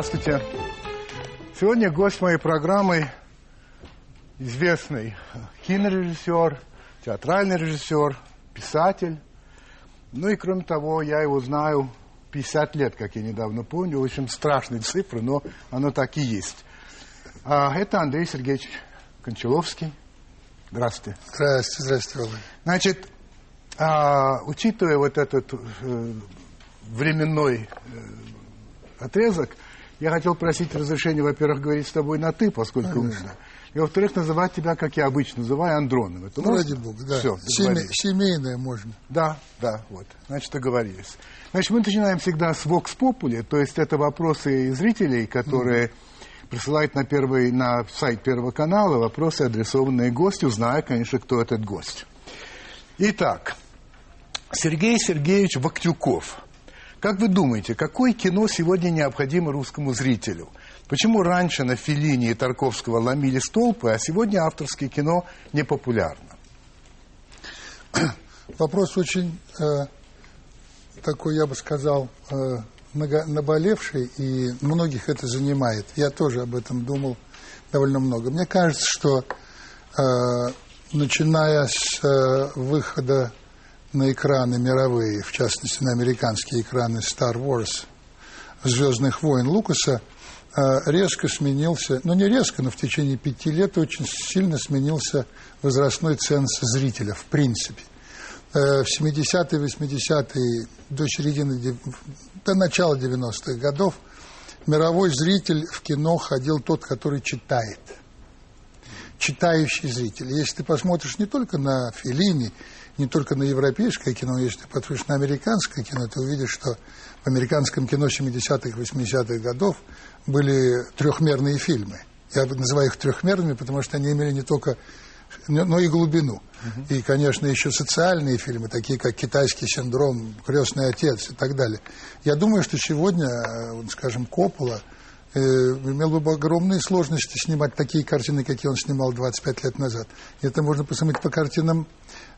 Здравствуйте. Сегодня гость моей программы известный кинорежиссер, театральный режиссер, писатель. Ну и кроме того, я его знаю 50 лет, как я недавно помню. Очень страшные цифры, но оно так и есть. А, это Андрей Сергеевич Кончаловский. Здравствуйте. Здравствуйте, здравствуйте, Володя. Значит, а, учитывая вот этот э, временной э, отрезок, я хотел просить разрешения, во-первых, говорить с тобой на «ты», поскольку... Конечно. И, во-вторых, называть тебя, как я обычно называю, Андроном. Это Ну, ради бога, да. Все, Семей- семейное можно. Да, да, вот. Значит, договорились. Значит, мы начинаем всегда с Vox Populi, то есть это вопросы зрителей, которые присылают на, первый, на сайт Первого канала вопросы, адресованные гостю, зная, конечно, кто этот гость. Итак, Сергей Сергеевич Воктюков. Как вы думаете, какое кино сегодня необходимо русскому зрителю? Почему раньше на Филине и Тарковского ломили столпы, а сегодня авторское кино не популярно? Вопрос очень э, такой, я бы сказал, э, наболевший, и многих это занимает. Я тоже об этом думал довольно много. Мне кажется, что э, начиная с э, выхода на экраны мировые, в частности на американские экраны Star Wars, Звездных войн Лукаса, э, резко сменился, ну не резко, но в течение пяти лет очень сильно сменился возрастной ценз зрителя, в принципе. Э, В 70-е, 80-е, до середины, до начала 90-х годов мировой зритель в кино ходил тот, который читает. Читающий зритель. Если ты посмотришь не только на Феллини, не только на европейское кино, но если ты посмотришь на американское кино, ты увидишь, что в американском кино 70-х, 80-х годов были трехмерные фильмы. Я называю их трехмерными, потому что они имели не только, но и глубину. И, конечно, еще социальные фильмы, такие как «Китайский синдром», «Крестный отец» и так далее. Я думаю, что сегодня, э, скажем, Коппола э, имел бы огромные сложности снимать такие картины, какие он снимал 25 лет назад. Это можно посмотреть по картинам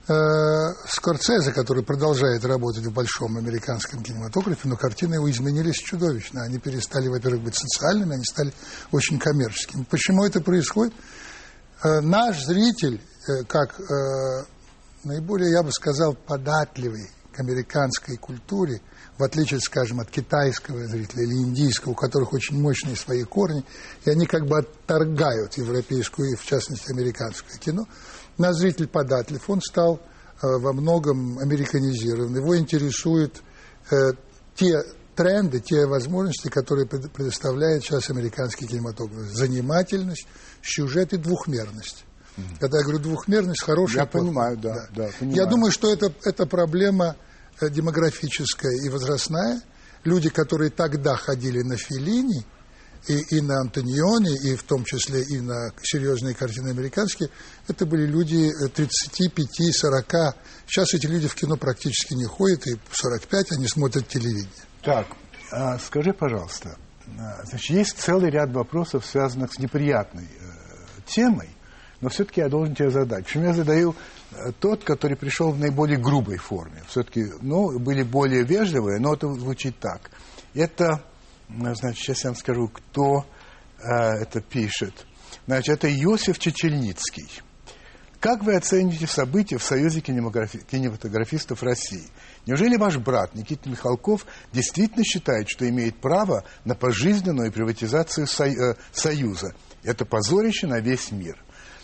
Скорцезе, который продолжает работать в большом американском кинематографе, но картины его изменились чудовищно. Они перестали, во-первых, быть социальными, они стали очень коммерческими. Почему это происходит? Э, наш зритель, э, как э, наиболее, я бы сказал, податливый к американской культуре, в отличие, скажем, от китайского зрителя или индийского, у которых очень мощные свои корни, и они как бы отторгают европейскую и, в частности, американское кино. Наш зритель податлив, он стал э, во многом американизирован. Его интересуют э, те тренды, те возможности, которые пред- предоставляет сейчас американский кинематограф. Занимательность, сюжет и двухмерность. Когда я говорю двухмерность, хорошая. Я понимаю, да, да, Я понимаю. думаю, что это, это проблема э, демографическая и возрастная. Люди, которые тогда ходили на Филини, и, и на Антониони, и в том числе и на серьезные картины американские, это были люди э, 35-40. Сейчас эти люди в кино практически не ходят, и в 45 они смотрят телевидение. Так, а, скажи, пожалуйста, а, значит, есть целый ряд вопросов, связанных с неприятной э, темой, но все-таки я должен тебе задать. Почему я задаю э, тот, который пришел в наиболее грубой форме. Все-таки, ну, были более вежливые, но это звучит так. Это, э, значит, сейчас я вам скажу, кто э, это пишет. Значит, это Иосиф Чечельницкий. Как вы оцените события в Союзе кинематографи- кинематографистов России? Неужели ваш брат Никита Михалков действительно считает, что имеет право на пожизненную приватизацию э, Союза? Это позорище на весь мир.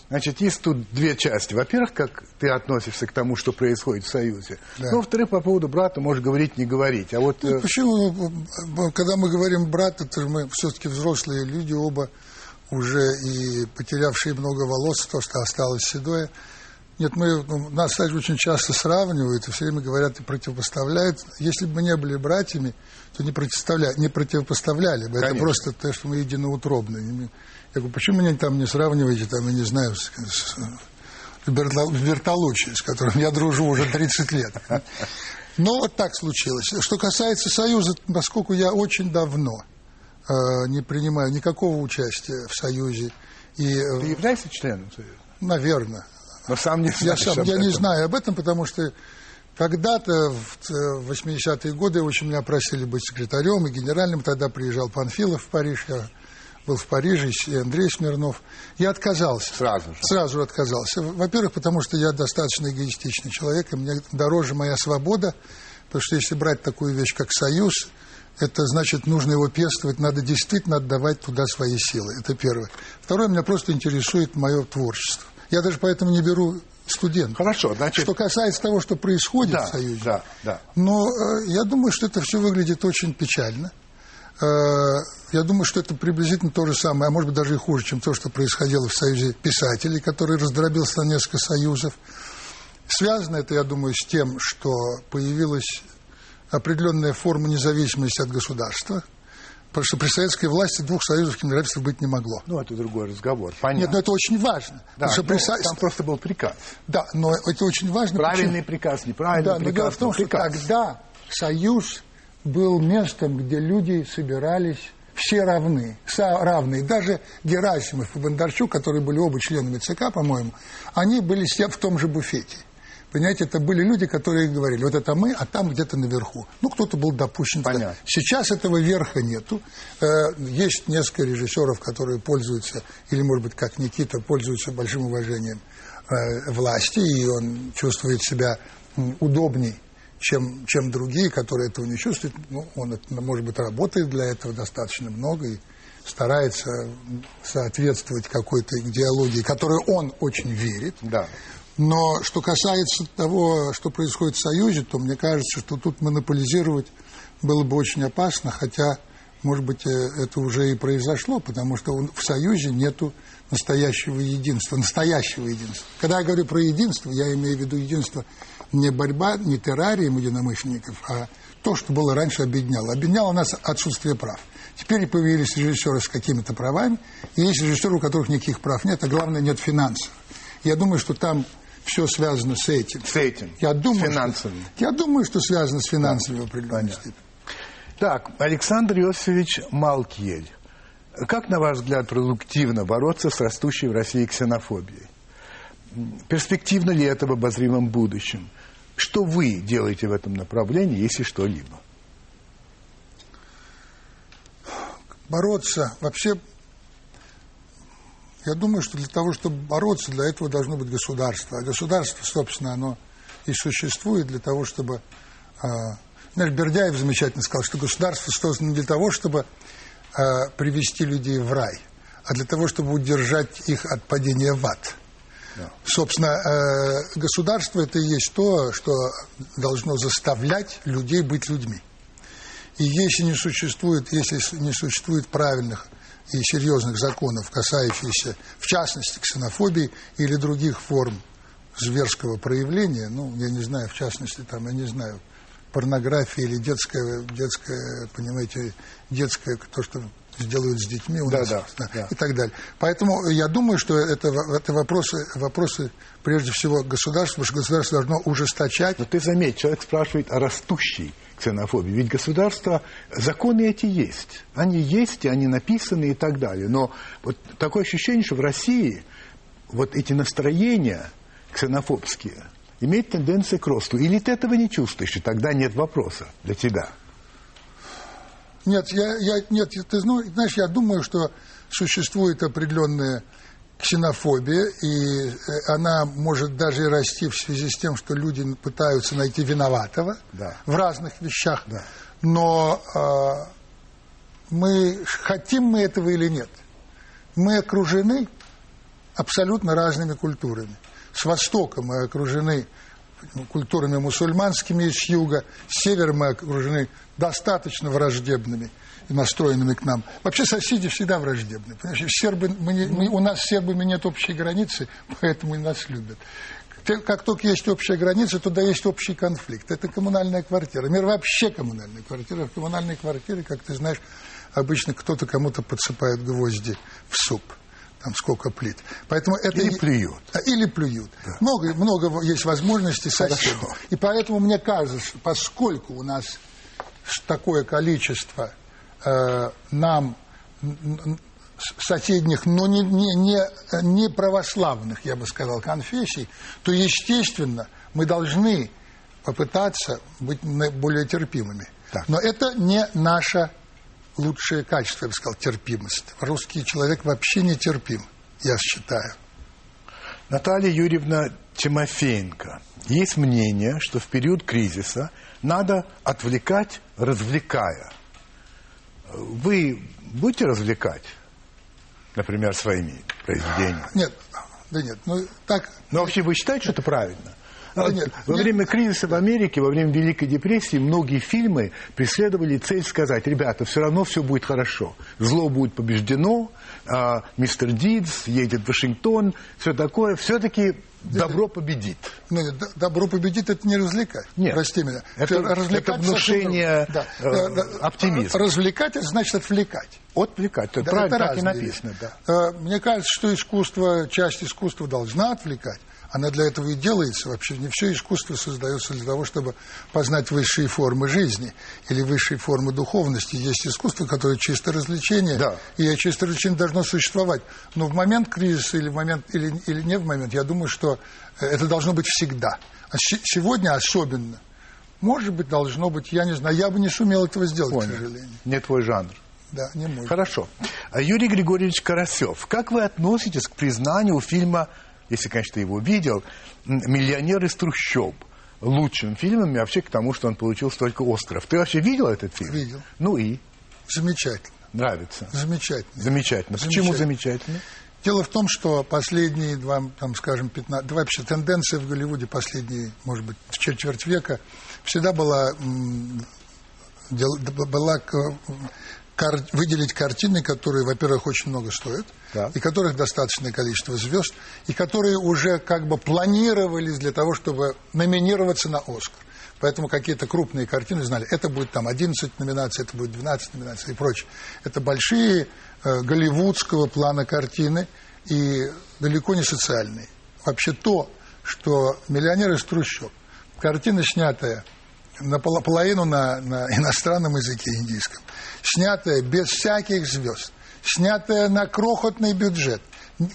Значит, есть тут две части. Во-первых, как ты относишься к тому, что происходит в Союзе. Да. Ну, во-вторых, по поводу брата можешь говорить, не говорить. А вот... э, Ну, Почему? э, Когда мы говорим брат, это же мы все-таки взрослые люди, оба уже и потерявшие много волос, то, что осталось седое. Нет, мы, ну, нас кстати, очень часто сравнивают и все время говорят и противопоставляют. Если бы мы не были братьями, то не, противопоставля... не противопоставляли бы. Это Конечно. просто то, что мы единоутробные. Я говорю, почему меня там не сравниваете, там, я не знаю, с, с Бертолуччи, с которым я дружу уже 30 лет. Но вот так случилось. Что касается Союза, поскольку я очень давно э, не принимаю никакого участия в Союзе, и, э, Ты являешься членом Союза? наверное, Но сам не я сам я не знаю об этом, потому что Когда-то в 80-е годы очень меня просили быть секретарем и генеральным. Тогда приезжал Панфилов в Париж, я был в Париже, и Андрей Смирнов. Я отказался. Сразу же? Сразу отказался. Во-первых, потому что я достаточно эгоистичный человек, и мне дороже моя свобода, потому что если брать такую вещь, как союз, это значит, нужно его пестовать, надо действительно отдавать туда свои силы. Это первое. Второе, меня просто интересует мое творчество. Я даже поэтому не беру студент. Хорошо, значит... Что касается того, что происходит да, в Союзе. Да, да. Но э, я думаю, что это все выглядит очень печально. Э, я думаю, что это приблизительно то же самое, а может быть даже и хуже, чем то, что происходило в Союзе писателей, который раздробился на несколько союзов. Связано это, я думаю, с тем, что появилась определенная форма независимости от государства, потому что при советской власти двух союзов кинематографистов быть не могло. Ну, это другой разговор, понятно. Нет, но это очень важно. Да, что ну, при... там просто был приказ. Да, но это очень важно. Правильный почему? приказ, неправильный да, приказ. Но дело в том, что приказ. тогда союз был местом, где люди собирались все равны, равные. Даже Герасимов и Бондарчук, которые были оба членами ЦК, по-моему, они были все в том же буфете. Понимаете, это были люди, которые говорили, вот это мы, а там где-то наверху. Ну, кто-то был допущен. Понятно. Сейчас этого верха нету. Э, есть несколько режиссеров, которые пользуются, или, может быть, как Никита, пользуются большим уважением э, власти, и он чувствует себя удобней, чем, чем другие, которые этого не чувствуют. Ну, он, может быть, работает для этого достаточно много и старается соответствовать какой-то идеологии, которой он очень верит. Да. Но что касается того, что происходит в Союзе, то мне кажется, что тут монополизировать было бы очень опасно, хотя, может быть, э, это уже и произошло, потому что в Союзе нету настоящего единства, настоящего единства. Когда я говорю про единство, я имею в виду единство не борьба, не террарием единомышленников, а то, что было раньше объединяло. Объединяло нас отсутствие прав. Теперь появились режиссеры с какими-то правами, и есть режиссеры, у которых никаких прав нет, а главное, нет финансов. Я думаю, что там все связано с этим. С этим. Я думаю, с финансовым. Что, я думаю, что связано с финансовым да, в определенной степени. Так, Александр Иосифович Малкиель. Как, на ваш взгляд, продуктивно бороться с растущей в России ксенофобией? Перспективно ли это в обозримом будущем? Что вы делаете в этом направлении, если что-либо? Бороться. Вообще я думаю, что для того, чтобы бороться, для этого должно быть государство. А государство, собственно, оно и существует для того, чтобы... Э, знаешь, Бердяев замечательно сказал, что государство создано для того, чтобы э, привести людей в рай, а для того, чтобы удержать их от падения в ад. Собственно, э, государство это и есть то, что должно заставлять людей быть людьми. И если не существует, если не существует правильных и серьезных законов, касающихся, в частности, ксенофобии или других форм зверского проявления, ну, я не знаю, в частности, там, я не знаю, порнография или детская, детская, понимаете, детское, то, что сделают с детьми у да, нас, да, да, да. и так далее. Поэтому я думаю, что это, это вопросы, вопросы прежде всего государства, потому что государство должно ужесточать. Но ты заметь, человек спрашивает о растущей ксенофобии. Ведь государства, законы эти есть. Они есть, и они написаны и так далее. Но вот такое ощущение, что в России вот эти настроения ксенофобские имеют тенденцию к росту. Или ты этого не чувствуешь, и тогда нет вопроса для тебя. Нет, я, я, нет, ты знаешь, я думаю, что существует определенная ксенофобия, и э, она может даже и расти в связи с тем, что люди пытаются найти виноватого да. в разных вещах. Да. Но э, мы хотим мы этого или нет, мы окружены абсолютно разными культурами. С востока мы окружены культурами мусульманскими с юга, с севера мы окружены достаточно враждебными и настроенными к нам. Вообще соседи всегда враждебны. Понимаешь, сербы, мы мы, у нас с сербами нет общей границы, поэтому и нас любят. Как только есть общая граница, туда есть общий конфликт. Это коммунальная квартира. Мир вообще коммунальная квартира. В коммунальной квартире, как ты знаешь, обычно кто-то кому-то подсыпает гвозди в суп там сколько плит. Поэтому это или плюют. Или плюют. Да. Много, много есть возможностей соседей. И поэтому мне кажется, что поскольку у нас такое количество э, нам соседних, но не, не, не, не православных, я бы сказал, конфессий, то, естественно, мы должны попытаться быть более терпимыми. Так. Но это не наше лучшее качество, я бы сказал, терпимость. Русский человек вообще не терпим, я считаю. Наталья Юрьевна Тимофеенко. Есть мнение, что в период кризиса надо отвлекать, развлекая. Вы будете развлекать, например, своими произведениями? Нет, да нет, ну так Но вообще вы считаете, что это правильно? Нет, во нет. время кризиса в Америке, во время Великой депрессии, многие фильмы преследовали цель сказать, ребята, все равно все будет хорошо. Зло будет побеждено, а, мистер Дидс едет в Вашингтон, все такое. Все-таки добро победит. Ну, нет, добро победит, это не развлекать. Нет. Прости меня. Это- это внушение, э, другое. Да. Да. оптимизма. Развлекать, это значит отвлекать. Отвлекать. Это Да, правильно, это так и написано. Да. Э, Мне кажется, что искусство, часть искусства должна отвлекать. Она для этого и делается. Вообще не все искусство создается для того, чтобы познать высшие формы жизни или высшие формы духовности. Есть искусство, которое чисто развлечение, Да. и чисто развлечение должно существовать. Но в момент кризиса или, в момент, или, или не в момент, я думаю, что э, это должно быть всегда. А сегодня особенно. Может быть, должно быть, я не знаю, я бы не сумел этого сделать, к Понял. сожалению. Не твой жанр. Да, не мой. Хорошо. А Юрий Григорьевич Карасев, как вы относитесь к признанию фильма, если, конечно, ты его видел, «Миллионер из трущоб» лучшим фильмом и вообще к тому, что он получил столько Оскаров. Ты вообще видел этот фильм? Видел. Ну и? Замечательно. Нравится? Замечательно. Замечательно. Почему замечательно? Дело в том, что последние два, там, скажем, 15, да вообще тенденция в Голливуде последние, может быть, в четверть века всегда была, была кар- выделить картины, которые, во-первых, очень много стоят, Так. и которых достаточное количество звезд, и которые уже как бы планировались для того, чтобы номинироваться на Оскар. Поэтому какие-то крупные картины знали, это будет там 11 номинаций, это будет 12 номинаций и прочее. Это большие э, голливудского плана картины и далеко не социальные. Вообще то, что «Миллионер из трущоб», картина, снятая наполовину на, на иностранном языке индийском, снятая без всяких звезд, снятая на крохотный бюджет.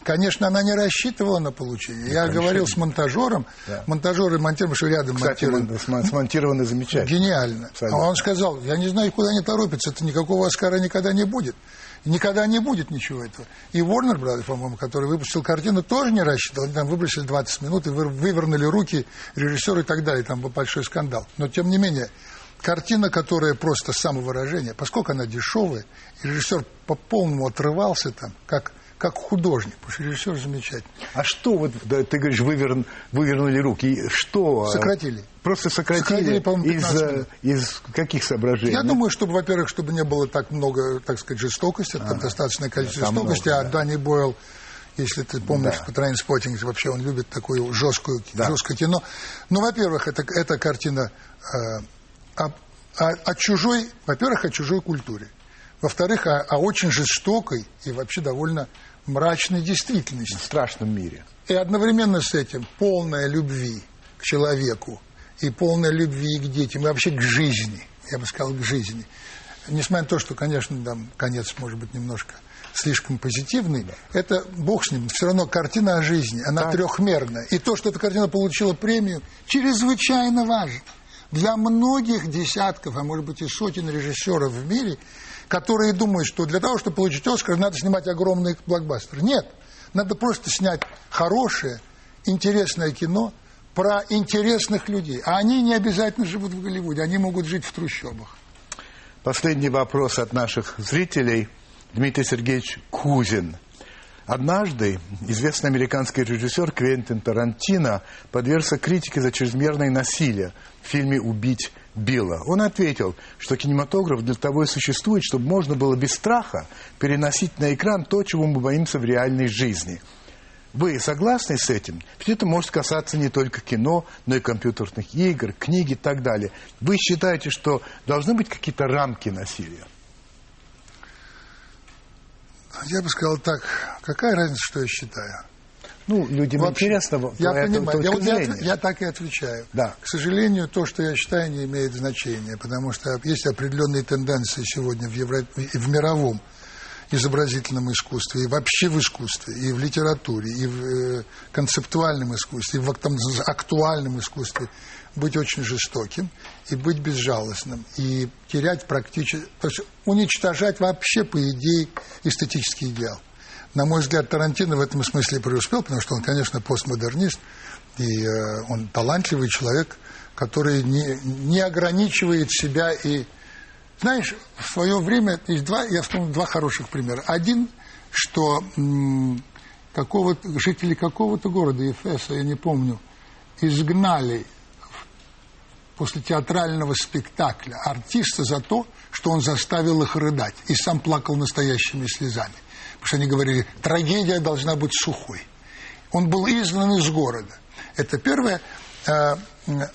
Конечно, она не рассчитывала на получение. Я говорил с монтажером, Да. монтажер и монтер, что рядом Кстати, монтирует. мон- смо- смонтировано замечательно. Гениально. Абсолютно. А он сказал, я не знаю, куда они торопятся, это никакого Оскара никогда не будет. Никогда не будет ничего этого. И Warner Brothers, по-моему, который выпустил картину, тоже не рассчитывал. Они там выбросили 20 минут и вы- вывернули руки режиссера и так далее. Там был большой скандал. Но, тем не менее, картина, которая просто самовыражение, поскольку она дешевая, и режиссер по полному отрывался там, как, как художник, потому что режиссер замечательный. А что вот, да, ты говоришь, выверн- вывернули руки, что? а, Сократили. Просто сократили, Сократили, по-моему, из, 15 э, из каких соображений? Я думаю, чтобы, во-первых, чтобы не было так много, так сказать, жестокости, там достаточное количество там жестокости, много, а да. Данни Бойл, если ты помнишь, Да. по Trainspotting, вообще он любит такое жесткое, Да. жесткое кино. Ну, во-первых, это, эта картина э, о, о- о чужой, во-первых, о чужой культуре. Во-вторых, о, о очень жестокой и вообще довольно мрачной действительности. В страшном мире. И одновременно с этим полная любви к человеку и полная любви к детям, и вообще к жизни, я бы сказал, к жизни. Несмотря на то, что, конечно, там конец может быть немножко слишком позитивный, это бог с ним, все равно картина о жизни, она Так. трехмерная. И то, что эта картина получила премию, чрезвычайно важно. Для многих десятков, а может быть и сотен режиссеров в мире, которые думают, что для того, чтобы получить Оскар, надо снимать огромные блокбастеры. Нет, надо просто снять хорошее, интересное кино про интересных людей. А они не обязательно живут в Голливуде, они могут жить в трущобах. Последний вопрос от наших зрителей. Дмитрий Сергеевич Кузин. Однажды известный американский режиссер Квентин Тарантино подвергся критике за чрезмерное насилие в фильме «Убить Билла». Он ответил, что кинематограф для того и существует, чтобы можно было без страха переносить на экран то, чего мы боимся в реальной жизни. Вы согласны с этим? Ведь это может касаться не только кино, но и компьютерных игр, книг и так далее. Вы считаете, что должны быть какие-то рамки насилия? Я бы сказал так, какая разница, что я считаю? Ну, людям Вообще, интересно я понимаю, я, вот я, я так и отвечаю. Да. К сожалению, то, что я считаю, не имеет значения, потому что есть определенные тенденции сегодня в, Евро... в мировом изобразительном искусстве, и вообще в искусстве, и в литературе, и в э, концептуальном искусстве, и в актом- актуальном искусстве, быть очень жестоким и быть безжалостным, и терять практически, то есть уничтожать вообще, по идее, эстетический идеал. На мой взгляд, Тарантино в этом смысле преуспел, потому что он, конечно, постмодернист, и э, он талантливый человек, который не, не ограничивает себя и... Знаешь, в свое время есть два, я вспомнил два хороших примера. Один, что какого жители какого-то города, Ефеса, я не помню, изгнали после театрального спектакля артиста за то, что он заставил их рыдать и сам плакал настоящими слезами. Потому что они говорили, трагедия должна быть сухой. Он был изгнан из города. Это первое. А,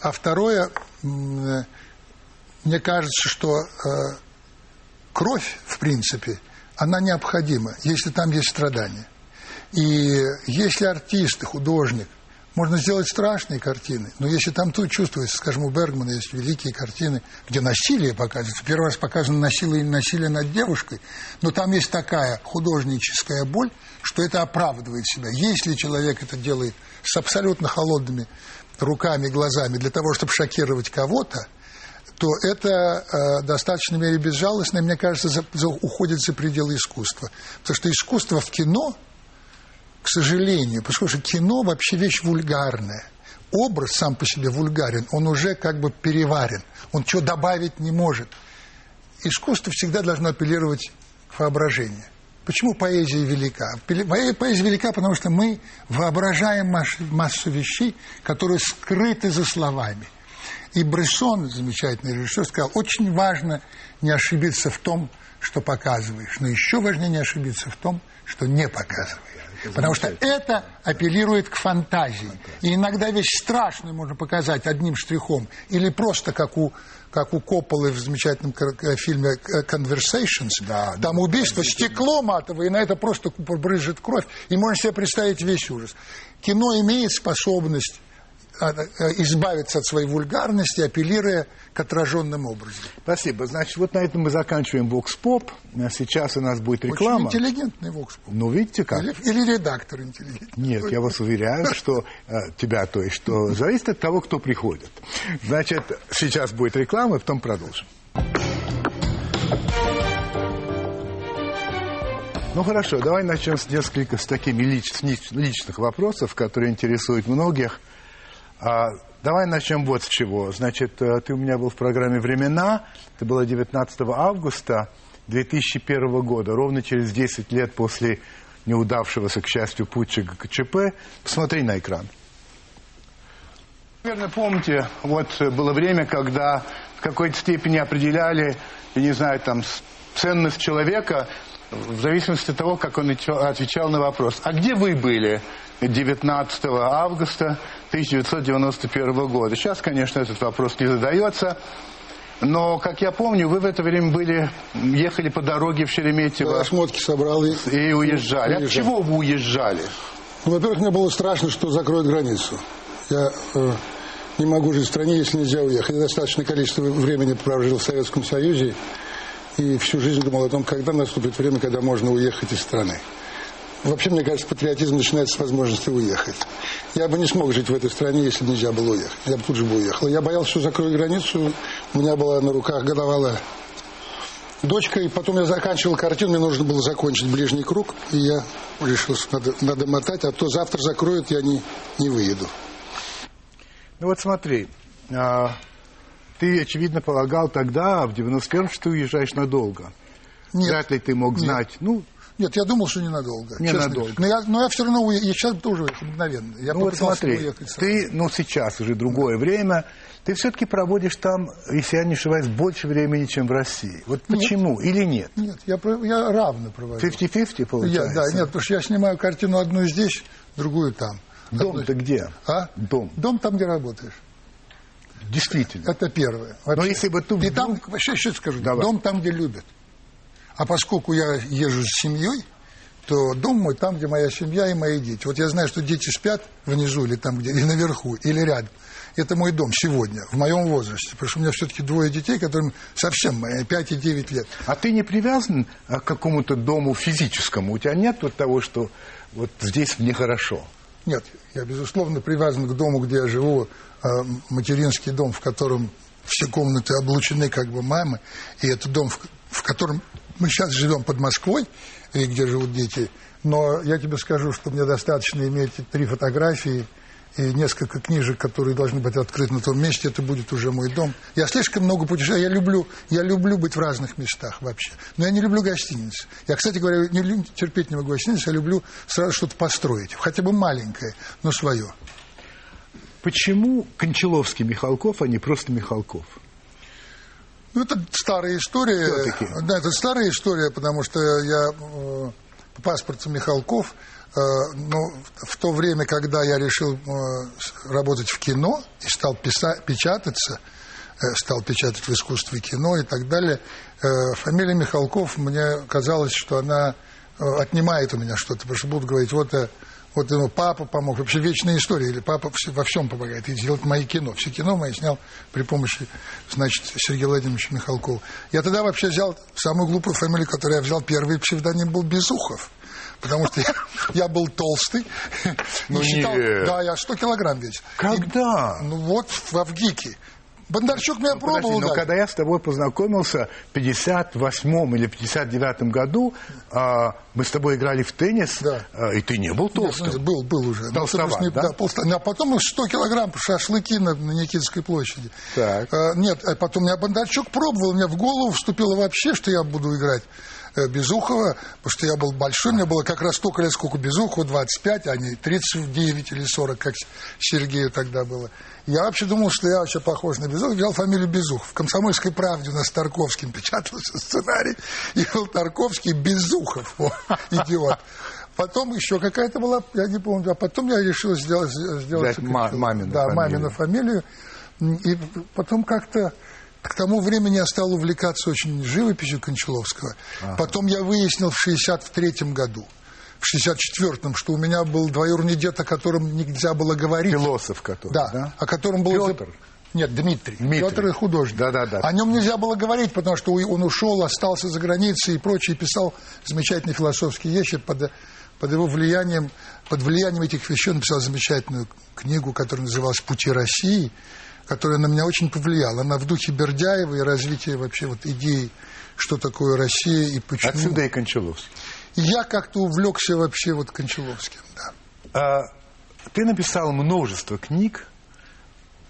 а второе, мне кажется, что э, кровь, в принципе, она необходима, если там есть страдания. И если артист, художник, можно сделать страшные картины, но если там тут чувствуется, скажем, у Бергмана есть великие картины, где насилие показывается. Первый раз показано насилие, насилие над девушкой, но там есть такая художническая боль, что это оправдывает себя. Если человек это делает с абсолютно холодными руками, глазами для того, чтобы шокировать кого-то, то это э, достаточно мере безжалостно, и, мне кажется, за, за, уходит за пределы искусства. Потому что искусство в кино, к сожалению, поскольку кино вообще вещь вульгарная. Образ сам по себе вульгарен, он уже как бы переварен, он чего добавить не может. Искусство всегда должно апеллировать к воображению. Почему поэзия велика? Поэзия велика, потому что мы воображаем массу вещей, которые скрыты за словами. И Брессон, замечательный режиссер, сказал, очень важно не ошибиться в том, что показываешь, но еще важнее не ошибиться в том, что не показываешь. Потому что это апеллирует к фантазии. И иногда вещь страшную можно показать одним штрихом. Или просто как у, как у Копполы в замечательном фильме Conversations. Да, Там убийство, стекло матовое, и на это просто брызжет кровь. И можно себе представить весь ужас. Кино имеет способность э, избавиться от своей вульгарности, апеллируя к отраженным образам. Спасибо. Значит, вот на этом мы заканчиваем Pop. А сейчас у нас будет реклама. Очень интеллигентный Pop. Ну, видите как. Или, или редактор интеллигентный. Нет, я вас уверяю, что э, тебя, то есть, что зависит от того, кто приходит. Значит, сейчас будет реклама, и потом продолжим. Ну хорошо, давай начнем с нескольких с такими лич, личных вопросов, которые интересуют многих. А, давай начнем вот с чего. Значит, э, ты у меня был в программе «Времена». Это было 19 августа 2001 года, ровно через 10 лет после неудавшегося, к счастью, путча ГКЧП. Посмотри на экран. Наверное, помните, вот было время, когда в какой-то степени определяли, я не знаю, там, ценность человека в зависимости от того, как он отвечал на вопрос. А где вы были 19 августа 1991 года. Сейчас, конечно, этот вопрос не задается. Но, как я помню, вы в это время были, ехали по дороге в Шереметьево. Да, шмотки собрал и, и уезжали. От чего вы уезжали? Ну, во-первых, мне было страшно, что закроют границу. Я э, не могу жить в стране, если нельзя уехать. Я достаточное количество времени прожил в Советском Союзе и всю жизнь думал о том, когда наступит время, когда можно уехать из страны. Вообще, мне кажется, патриотизм начинается с возможности уехать. Я бы не смог жить в этой стране, если бы нельзя было уехать. Я бы тут же бы уехал. Я боялся, что закрою границу. У меня была на руках годовалая дочка, и потом я заканчивал картину, мне нужно было закончить ближний круг, и я решил, что надо, надо мотать, а то завтра закроют, я не, не выеду. Ну вот смотри, а, ты, очевидно, полагал тогда, в 91-м, что ты уезжаешь надолго. Нет. Вряд ли ты мог знать. Нет. Ну, нет, я думал, что ненадолго. Ненадолго. Но я, но я все равно уехал. Я сейчас тоже уехал мгновенно. Я ну вот смотри, уехать ты, ну сейчас уже другое да. время, ты все-таки проводишь там, если я не ошибаюсь, больше времени, чем в России. Вот нет. почему? Или нет? Нет, я, я равно провожу. 50-50 получается? Я, да, нет, потому что я снимаю картину одну здесь, другую там. Дом-то где? А? Дом. Дом там, где работаешь. Действительно. Это первое. Вообще. Но если бы ты... И там, вообще, еще скажу, Давай. дом там, где любят. А поскольку я езжу с семьей, то дом мой там, где моя семья и мои дети. Вот я знаю, что дети спят внизу или там где, или наверху, или рядом. Это мой дом сегодня, в моем возрасте. Потому что у меня все-таки двое детей, которым совсем 5 и 9 лет. А ты не привязан а, к какому-то дому физическому? У тебя нет вот того, что вот здесь мне хорошо? Нет, я, безусловно, привязан к дому, где я живу, э, материнский дом, в котором все комнаты облучены как бы мамы, и это дом, в, котором мы сейчас живем под Москвой, и где живут дети. Но я тебе скажу, что мне достаточно иметь три фотографии и несколько книжек, которые должны быть открыты на том месте, это будет уже мой дом. Я слишком много путешествую, я люблю, я люблю быть в разных местах вообще. Но я не люблю гостиницы. Я, кстати говоря, не терпеть не могу гостиницы, я люблю сразу что-то построить, хотя бы маленькое, но свое. Почему Кончаловский Михалков, а не просто Михалков? Ну, это старая история. Да, это старая история, потому что я э, по паспорту Михалков, ну, в то время, когда я решил э, работать в кино и стал писать, печататься, э, стал печатать в искусстве кино и так далее, э, фамилия Михалков, мне казалось, что она э, отнимает у меня что-то, потому что будут говорить, вот э, вот ему папа помог. Вообще вечная история. Или папа во всем помогает. И делать мои кино. Все кино мои снял при помощи, значит, Сергея Владимировича Михалкова. Я тогда вообще взял самую глупую фамилию, которую я взял. Первый псевдоним был Безухов. Потому что я, я был толстый. Ну, считал, да, я 100 килограмм весил. Когда? И, ну вот в Авгике. Бондарчук меня ну, пробовал подожди, но когда я с тобой познакомился в 58-м или 59-м году, а, мы с тобой играли в теннис, да. а, и ты не был толстым. Нет, был, был уже. Толстоват, не, да? да. А потом 100 килограмм шашлыки на, на Никитской площади. Так. А, нет, а потом меня Бондарчук пробовал, мне в голову вступило вообще, что я буду играть э, Безухова, потому что я был большой, мне было как раз столько лет, сколько Безухова, 25, а не 39 или 40, как Сергею тогда было. Я вообще думал, что я вообще похож на Безухова. Взял фамилию Безухов. В «Комсомольской правде» у нас Тарковским печатался сценарий. И был Тарковский Безухов. О, идиот. Потом еще какая-то была, я не помню, а потом я решил сделать... сделать ма- мамину Да, фамилию. мамину фамилию. И потом как-то к тому времени я стал увлекаться очень живописью Кончаловского. Ага. Потом я выяснил в 63 году, в 64-м, что у меня был двоюродный дед, о котором нельзя было говорить. Философ который, да? да? о котором был... Петр. Нет, Дмитрий. Дмитрий. Петр и художник. Да, да, да. О нем нельзя было говорить, потому что он ушел, остался за границей и прочее, писал замечательные философские вещи под, под его влиянием, под влиянием этих вещей он написал замечательную книгу, которая называлась «Пути России», которая на меня очень повлияла. Она в духе Бердяева и развития вообще вот идей, что такое Россия и почему. Отсюда и Кончаловский я как-то увлекся вообще вот Кончаловским, да. А, ты написал множество книг,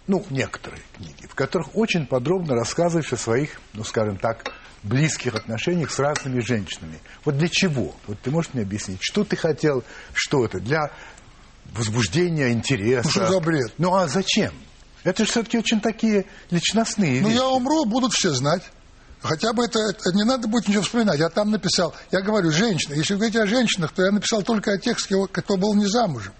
ну, некоторые книги, в которых очень подробно рассказываешь о своих, ну, скажем так, близких отношениях с разными женщинами. Вот для чего? Вот ты можешь мне объяснить, что ты хотел, что это? Для возбуждения интереса? Ну, что за бред? Ну, а зачем? Это же все-таки очень такие личностные Ну, вещи. я умру, будут все знать. Хотя бы это, это не надо будет ничего вспоминать. Я там написал, я говорю, женщины. Если говорить о женщинах, то я написал только о тех, кто был не замужем.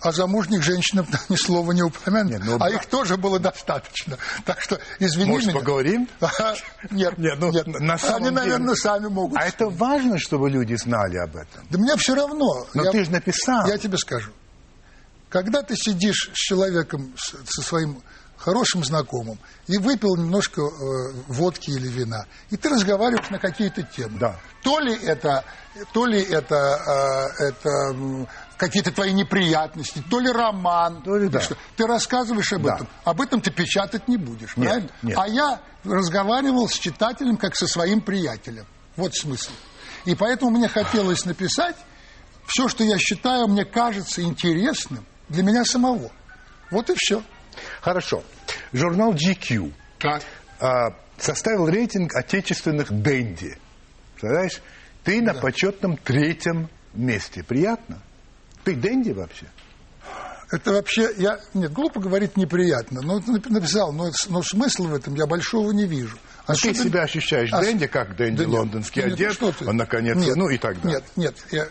А замужних женщинам ни слова не упомянут. Ну, а да. их тоже было достаточно. Так что, извини Может, меня. поговорим? Нет, нет, ну, нет. На самом Они, деле... наверное, сами могут. А это важно, чтобы люди знали об этом? Да мне все равно. Но я, ты же написал. Я тебе скажу. Когда ты сидишь с человеком, со своим хорошим знакомым и выпил немножко э, водки или вина, и ты разговариваешь на какие-то темы. Да. То ли это, то ли это, э, это какие-то твои неприятности, то ли роман, то ли, да. что. ты рассказываешь об да. этом. Об этом ты печатать не будешь, нет, правильно? Нет. А я разговаривал с читателем как со своим приятелем. Вот смысл. И поэтому мне хотелось написать все, что я считаю, мне кажется интересным для меня самого. Вот и все. Хорошо. Журнал GQ так. А, составил рейтинг отечественных дэнди. Представляешь? Ты да. на почетном третьем месте. Приятно? Ты дэнди вообще? Это вообще, я, нет, глупо говорить неприятно, но написал, но, но смысла в этом я большого не вижу. А ты себя ощущаешь а, дэнди, как дэнди да лондонский нет, одет, что ты? он наконец, нет, ну и так далее. Нет, нет, я...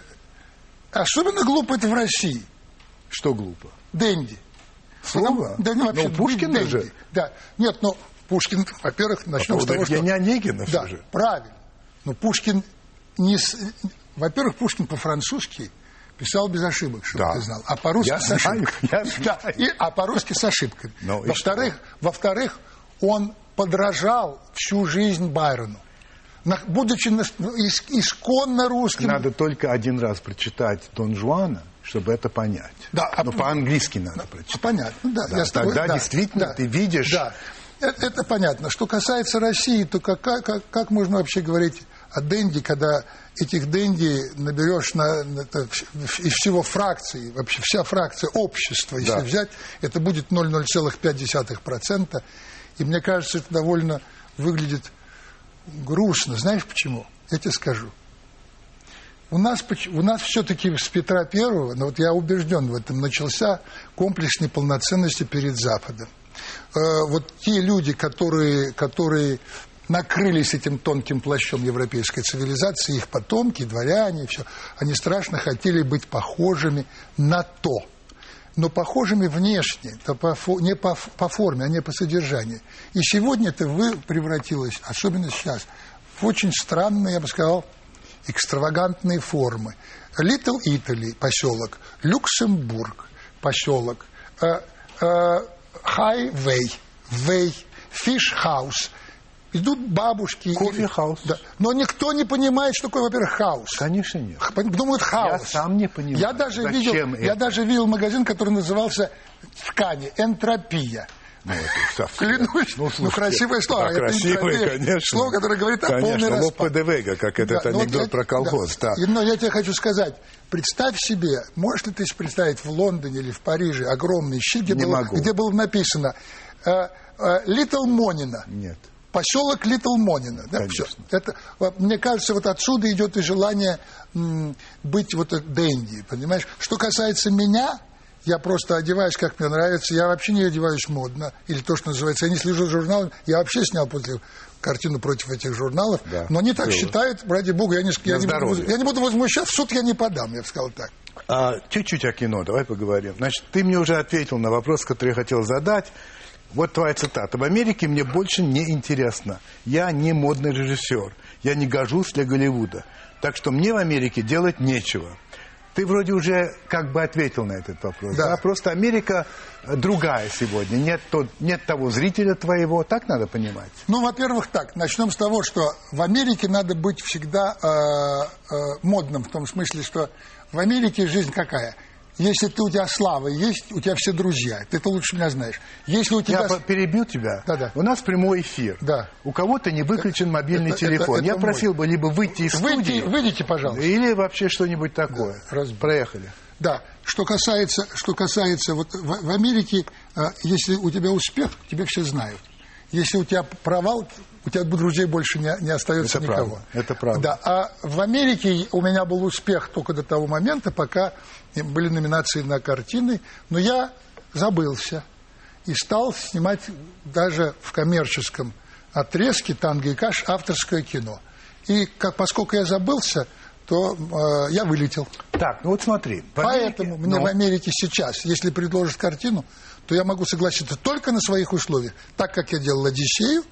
особенно глупо это в России. Что глупо? Дэнди. Слово? Да, ну, вообще, ну, Пушкин Дэнди. же. Да, нет, ну, Пушкин, во-первых, начнем а с того, что... не Онегинов да, же. правильно. Но Пушкин не... Во-первых, Пушкин по-французски писал без ошибок, чтобы да. ты знал. А по-русски я с ошибками. Я да, и, а по-русски с ошибками. Ну, во-вторых, во-вторых, он подражал всю жизнь Байрону. Будучи ну, исконно русским... Надо только один раз прочитать Дон Жуана, чтобы это понять. Да, а Но по-английски надо прочитать. Понятно, да. Да, я тобой- тогда да, действительно да, ты видишь... Да, это, это понятно. Что касается России, то как, как, как можно вообще говорить о денди, когда этих денди наберешь на, на- это из всего фракции, вообще вся фракция общества, если Да. взять, это будет 0,05%. И мне кажется, это довольно выглядит грустно. Знаешь почему? Я тебе скажу. У нас, у нас все-таки с Петра Первого, но вот я убежден в этом, начался комплекс неполноценности перед Западом. Э, вот те люди, которые, которые накрылись этим тонким плащом европейской цивилизации, их потомки, дворяне, все, они страшно хотели быть похожими на то. Но похожими внешне, то по, не по, по форме, а не по содержанию. И сегодня это вы превратилось, особенно сейчас, в очень странные, я бы сказал, экстравагантные формы. Little Italy поселок, Люксембург поселок, э, э, Highway, Way, Fish House. Идут бабушки. Кофе-хаус. Да. Но никто не понимает, что такое, во-первых, хаус. Конечно, нет. Думают хаос. Я сам не понимаю, Я даже зачем видел, я это? даже видел магазин, который назывался ткани, энтропия. Ну, это. Клянусь, ну, слушайте, красивое слово. да, это красивое, конечно. Слово, которое говорит о Конечно, полной лоб ПДВ, как этот Да, ну вот анекдот я- про колхоз. да. да. И, Но я тебе хочу сказать, представь себе, можешь ли ты представить в Лондоне или в Париже огромный щит, где, Не было, могу. где было написано э, э, Little Монина. Нет. Поселок Литл Монина. Да, Конечно. Это, вот, мне кажется, вот отсюда идет и желание м, быть вот э, денди, понимаешь? Что касается меня, я просто одеваюсь, как мне нравится. Я вообще не одеваюсь модно. Или то, что называется, я не слежу за журналами. Я вообще снял после картину против этих журналов. Да, но они так было. считают, ради бога, я не, я, не буду, я не буду возмущаться, в суд я не подам, я бы сказал так. А, чуть-чуть о кино, давай поговорим. Значит, ты мне уже ответил на вопрос, который я хотел задать. Вот твоя цитата. В Америке мне больше не интересно. Я не модный режиссер. Я не гожусь для Голливуда. Так что мне в Америке делать нечего. Ты вроде уже как бы ответил на этот вопрос. Да. Да. Просто Америка э, другая сегодня. Нет, то- нет того зрителя твоего. Так надо понимать. Ну, во-первых, так, начнем с того, что в Америке надо быть всегда э, э, модным, в том смысле, что в Америке жизнь какая? Если ты, у тебя слава есть, у тебя все друзья. Ты это лучше меня знаешь. Если у тебя... Я перебью тебя. Да-да. У нас прямой эфир. Да. У кого-то не выключен мобильный это- телефон. это- Я это просил бы либо выйти из Выйди, студии, выйдите, пожалуйста. или вообще что-нибудь такое. Да, раз- Проехали. Да, что касается, что касается вот в, в Америке, э, если у тебя успех, тебя все знают. Если у тебя провал, у тебя друзей больше не, не остается Это никого. правда, это правда. Да, а в Америке у меня был успех только до того момента, пока были номинации на картины, но я забылся и стал снимать даже в коммерческом отрезке «Танго и каш» авторское кино. И как, поскольку я забылся, то э, я вылетел. Так, ну вот смотри. в Поэтому Америке- мне ну, в Америке сейчас, если предложат картину, то я могу согласиться только на своих условиях. Так как я делал «Одиссею»,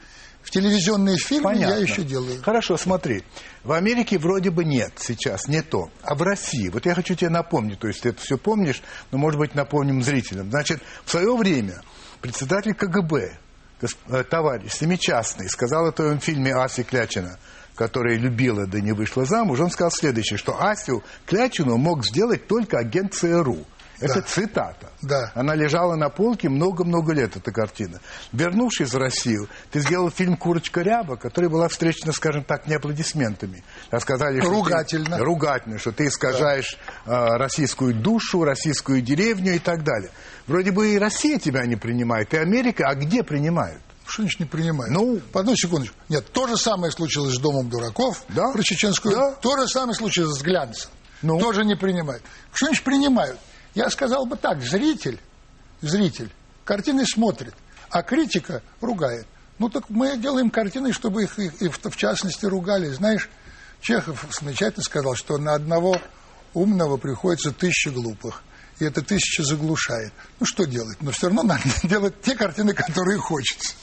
в телевизионные фильмы Понятно. я еще делаю. Хорошо, смотри. В Америке вроде бы нет сейчас, не то. А в России, вот я хочу тебе напомнить, то есть ты это все помнишь, но, может быть, напомним зрителям. Значит, в свое время председатель КГБ, э, товарищ Семичастный, сказал о твоем фильме Аси Клячина, которая любила, да не вышла замуж, он сказал следующее, что Асю Клячину мог сделать только агент ЦРУ. Это Да. цитата. Да. Она лежала на полке много-много лет, эта картина. Вернувшись в Россию, ты сделал фильм «Курочка ряба», который была встречена, скажем так, не аплодисментами. А сказали, что Ругательно. Ты, ругательно, что ты искажаешь э, российскую душу, российскую деревню и так далее. Вроде бы и Россия тебя не принимает, и Америка, а где принимают? Что значит не принимают? Ну- одну секундочку. Нет, то же самое случилось с Домом дураков Да. про чеченскую. Да. То же самое случилось с глянцем. Ну? Тоже не принимают. Что значит принимают? Я сказал бы так, зритель, зритель картины смотрит, а критика ругает. Ну так мы делаем картины, чтобы их, их- и в, в частности ругали. Знаешь, Чехов замечательно сказал, что на одного умного приходится тысяча глупых. И эта тысяча заглушает. Ну что делать? Но все равно надо делать те картины, которые хочется.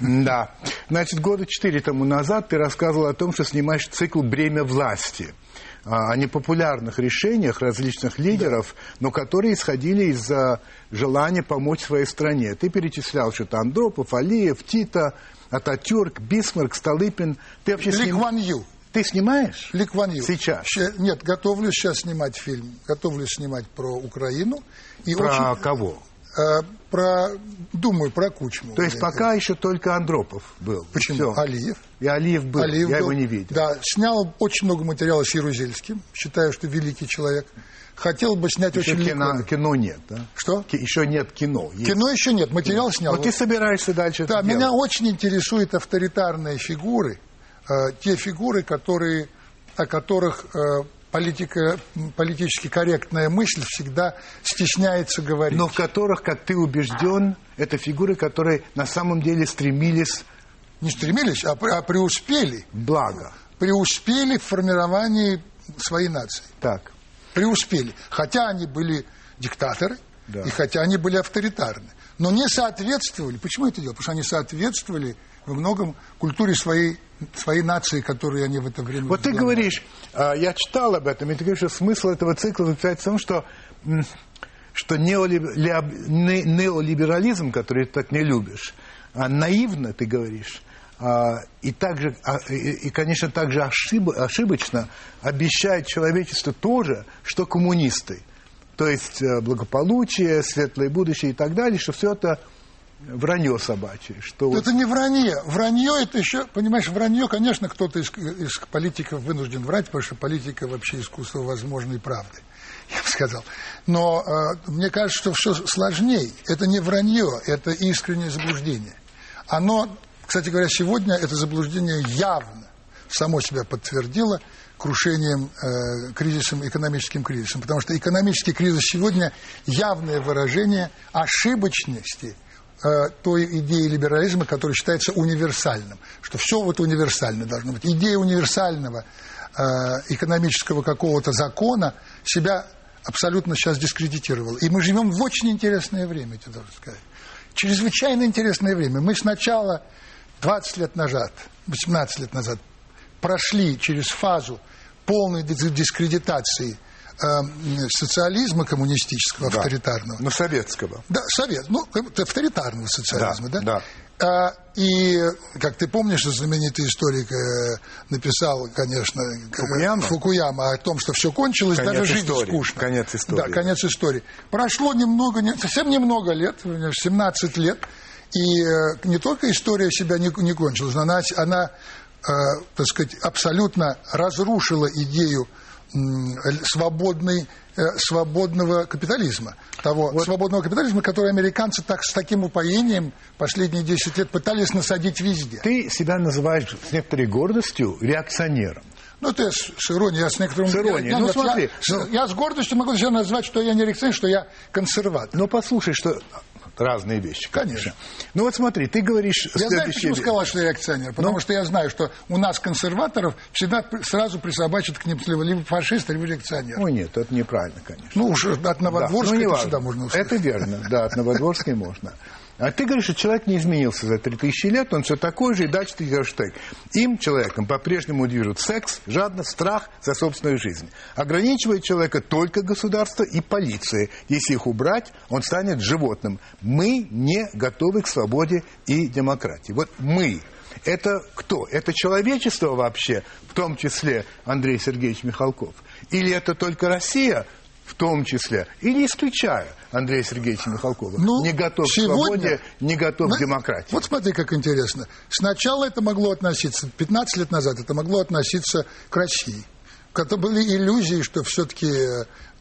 Да. Значит, года четыре тому назад ты рассказывал о том, что снимаешь цикл «Бремя власти». А, О непопулярных решениях различных лидеров, но которые исходили из желания помочь своей стране. Ты перечислял что-то Андропов, Алиев, Тита, Ататюрк, Бисмарк, Столыпин. Ты вообще Ли сним- Кван Ю. Ты снимаешь? Ли Кван Ю. Сейчас? Ща- нет, готовлюсь сейчас снимать фильм. Готовлюсь снимать про Украину. И Про очень- кого? Э, про, думаю, про Кучму. То есть пока еще только Андропов был. Почему? Всё. Алиев. И Алиев был. Алиев Я был. его не видел. Да, снял очень много материала с Ярузельским. Считаю, что великий человек. Хотел бы снять Еще очень кино, легко. кино нет, да? Что? Ки- Еще нет кино. Есть. Кино еще нет, материал снял. Вот ты собираешься дальше Да, это меня делать. очень интересуют авторитарные фигуры, э, те фигуры, которые, о которых э, политика, политически корректная мысль всегда стесняется говорить. Но в которых, как ты убежден, это фигуры, которые на самом деле стремились Не стремились, а, а преуспели. благо. Преуспели в формировании своей нации. Так. Преуспели. Хотя они были диктаторы, Да. и хотя они были авторитарны. Но не соответствовали. Почему это дело? Потому что они соответствовали во многом культуре своей, своей нации, которую они в это время Вот ты возглавляли. говоришь, а, я читал об этом, и ты говоришь, что смысл этого цикла заключается в том, что, что неолиберализм, который ты так не любишь, а, наивно, ты говоришь, а, и, также, и, и, конечно, также ошиб- ошибочно обещает человечеству то же, что коммунисты. То есть э, благополучие, светлое будущее и так далее, что все это вранье собачье. Что вот- Это не вранье. Вранье это еще, понимаешь, вранье, конечно, кто-то из, из политиков вынужден врать, потому что политика вообще искусство возможной правды, я бы сказал. Но э, мне кажется, что все сложнее. Это не вранье, это искреннее заблуждение. Оно, кстати говоря, сегодня это заблуждение явно само себя подтвердило крушением, э, кризисом, экономическим кризисом. Потому что экономический кризис сегодня явное выражение ошибочности э, той идеи либерализма, которая считается универсальным. Что все вот универсально должно быть. Идея универсального э, экономического какого-то закона себя абсолютно сейчас дискредитировала. И мы живем в очень интересное время, я должен сказать. Чрезвычайно интересное время. Мы сначала 20 лет назад, 18 лет назад прошли через фазу полной дис- дискредитации социализма коммунистического, Да. авторитарного. Ну, советского. Да, совет, ну, авторитарного социализма, да? Да, А, и, как ты помнишь, знаменитый историк э, написал, конечно, Фукуяма? Фукуяма о том, что все кончилось, Конец даже жить истории. скучно. Конец истории. Да, конец истории. Прошло немного, не- совсем немного лет, 17 лет, и э, не только история себя не, не кончилась, но она, она э, так сказать, абсолютно разрушила идею свободной, э, свободного капитализма. Того свободного капитализма, который американцы так, с таким упоением последние 10 лет пытались насадить везде. Ты себя называешь с некоторой гордостью реакционером. Ну, ты с, с иронией, я с некоторым... С иронией. я- Ну, нет, смотри, я, с- ну- я с гордостью могу себя назвать, что я не реакционер, что я консерватор. Но послушай, что разные вещи. Конечно. Ну вот смотри, ты говоришь Я знаю, почему сказал, что я реакционер. Потому Ну? что я знаю, что у нас консерваторов всегда сразу присобачат к ним либо, либо фашист, либо реакционер. Ой, нет, это неправильно, конечно. Ну, уж от Да, Новодворска ну, это всегда можно услышать. Это верно, да, от Новодворской можно. А ты говоришь, что человек не изменился за 3000 лет, он все такой же, и дальше ты говоришь так. Им, человеком, по-прежнему движут секс, жадность, страх за собственную жизнь. Ограничивает человека только государство и полиция. Если их убрать, он станет животным. Мы не готовы к свободе и демократии. Вот мы. Это кто? Это человечество вообще, в том числе Андрей Сергеевич Михалков? Или это только Россия, в том числе, и не исключая Андрея Сергеевича Михалкова, Ну, не готов сегодня- к свободе, не готов Ну, к демократии. Вот смотри, как интересно. Сначала это могло относиться, 15 лет назад это могло относиться к России. Когда были иллюзии, что все-таки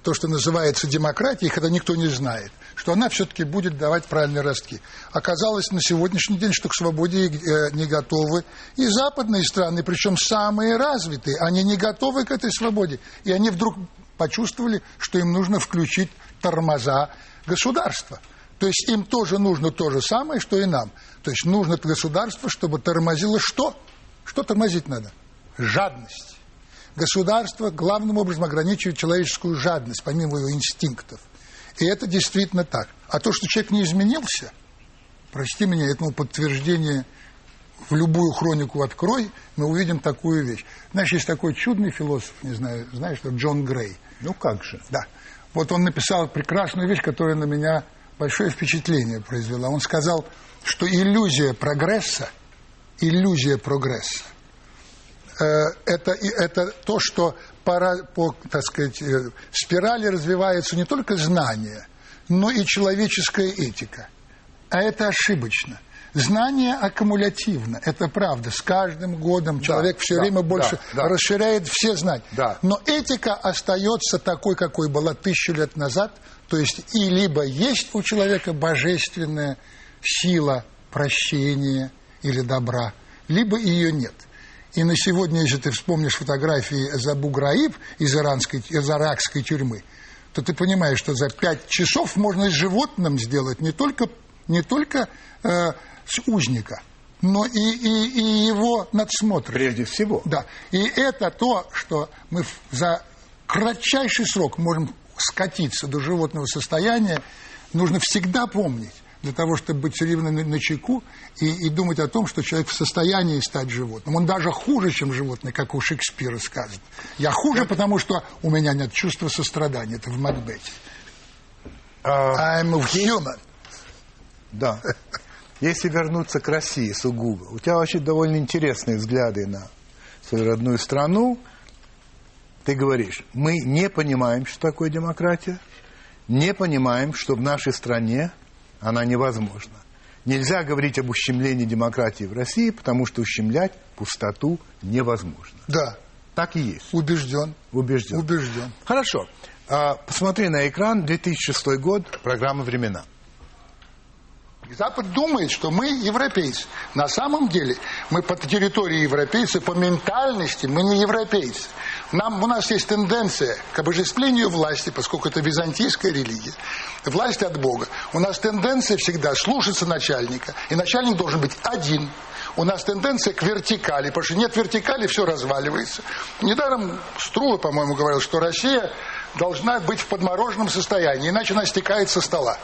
то, что называется демократией, когда никто не знает, что она все-таки будет давать правильные ростки. Оказалось на сегодняшний день, что к свободе э, не готовы и западные страны, причем самые развитые, они не готовы к этой свободе. И они вдруг почувствовали, что им нужно включить тормоза государства. То есть им тоже нужно то же самое, что и нам. То есть нужно государство, чтобы тормозило что? Что тормозить надо? Жадность. Государство главным образом ограничивает человеческую жадность, помимо его инстинктов. И это действительно так. А то, что человек не изменился, прости меня, этому подтверждение в любую хронику открой, мы увидим такую вещь. Знаешь, есть такой чудный философ, не знаю, знаешь, что Джон Грей. Ну как же? Да. Вот он написал прекрасную вещь, которая на меня большое впечатление произвела. Он сказал, что иллюзия прогресса, иллюзия прогресса, это, это то, что пора, по, так сказать, э, спирали развивается не только знание, но и человеческая этика. А это ошибочно. Знание аккумулятивно, это правда. С каждым годом да, человек все да, время больше да, да. расширяет все знания. Да. Но этика остается такой, какой была тысячу лет назад. То есть и либо есть у человека божественная сила прощения или добра, либо ее нет. И на сегодня, если ты вспомнишь фотографии Забу Граиб из, иранской, из иракской тюрьмы, то ты понимаешь, что за пять часов можно с животным сделать не только, не только э, с узника, но и, и, и его надсмотр. Прежде всего. Да. И это то, что мы за кратчайший срок можем скатиться до животного состояния, нужно всегда помнить, для того, чтобы быть все время на, на чеку и, и думать о том, что человек в состоянии стать животным. Он даже хуже, чем животное, как у Шекспира сказано. Я хуже, потому что у меня нет чувства сострадания. Это в Макбете. Uh, I'm a human. Да. Если вернуться к России сугубо, у тебя вообще довольно интересные взгляды на свою родную страну. Ты говоришь, мы не понимаем, что такое демократия, не понимаем, что в нашей стране она невозможна. Нельзя говорить об ущемлении демократии в России, потому что ущемлять пустоту невозможно. Да. Так и есть. Убежден. Убежден. Убежден. Хорошо. А, посмотри на экран, 2006 год, программа «Времена». Запад думает, что мы европейцы. На самом деле мы по территории европейцы, по ментальности мы не европейцы. Нам, у нас есть тенденция к обожествлению власти, поскольку это византийская религия. Власть от Бога. У нас тенденция всегда слушаться начальника. И начальник должен быть один. У нас тенденция к вертикали, потому что нет вертикали, все разваливается. Недаром Струла, по-моему, говорил, что Россия должна быть в подмороженном состоянии, иначе она стекает со стола.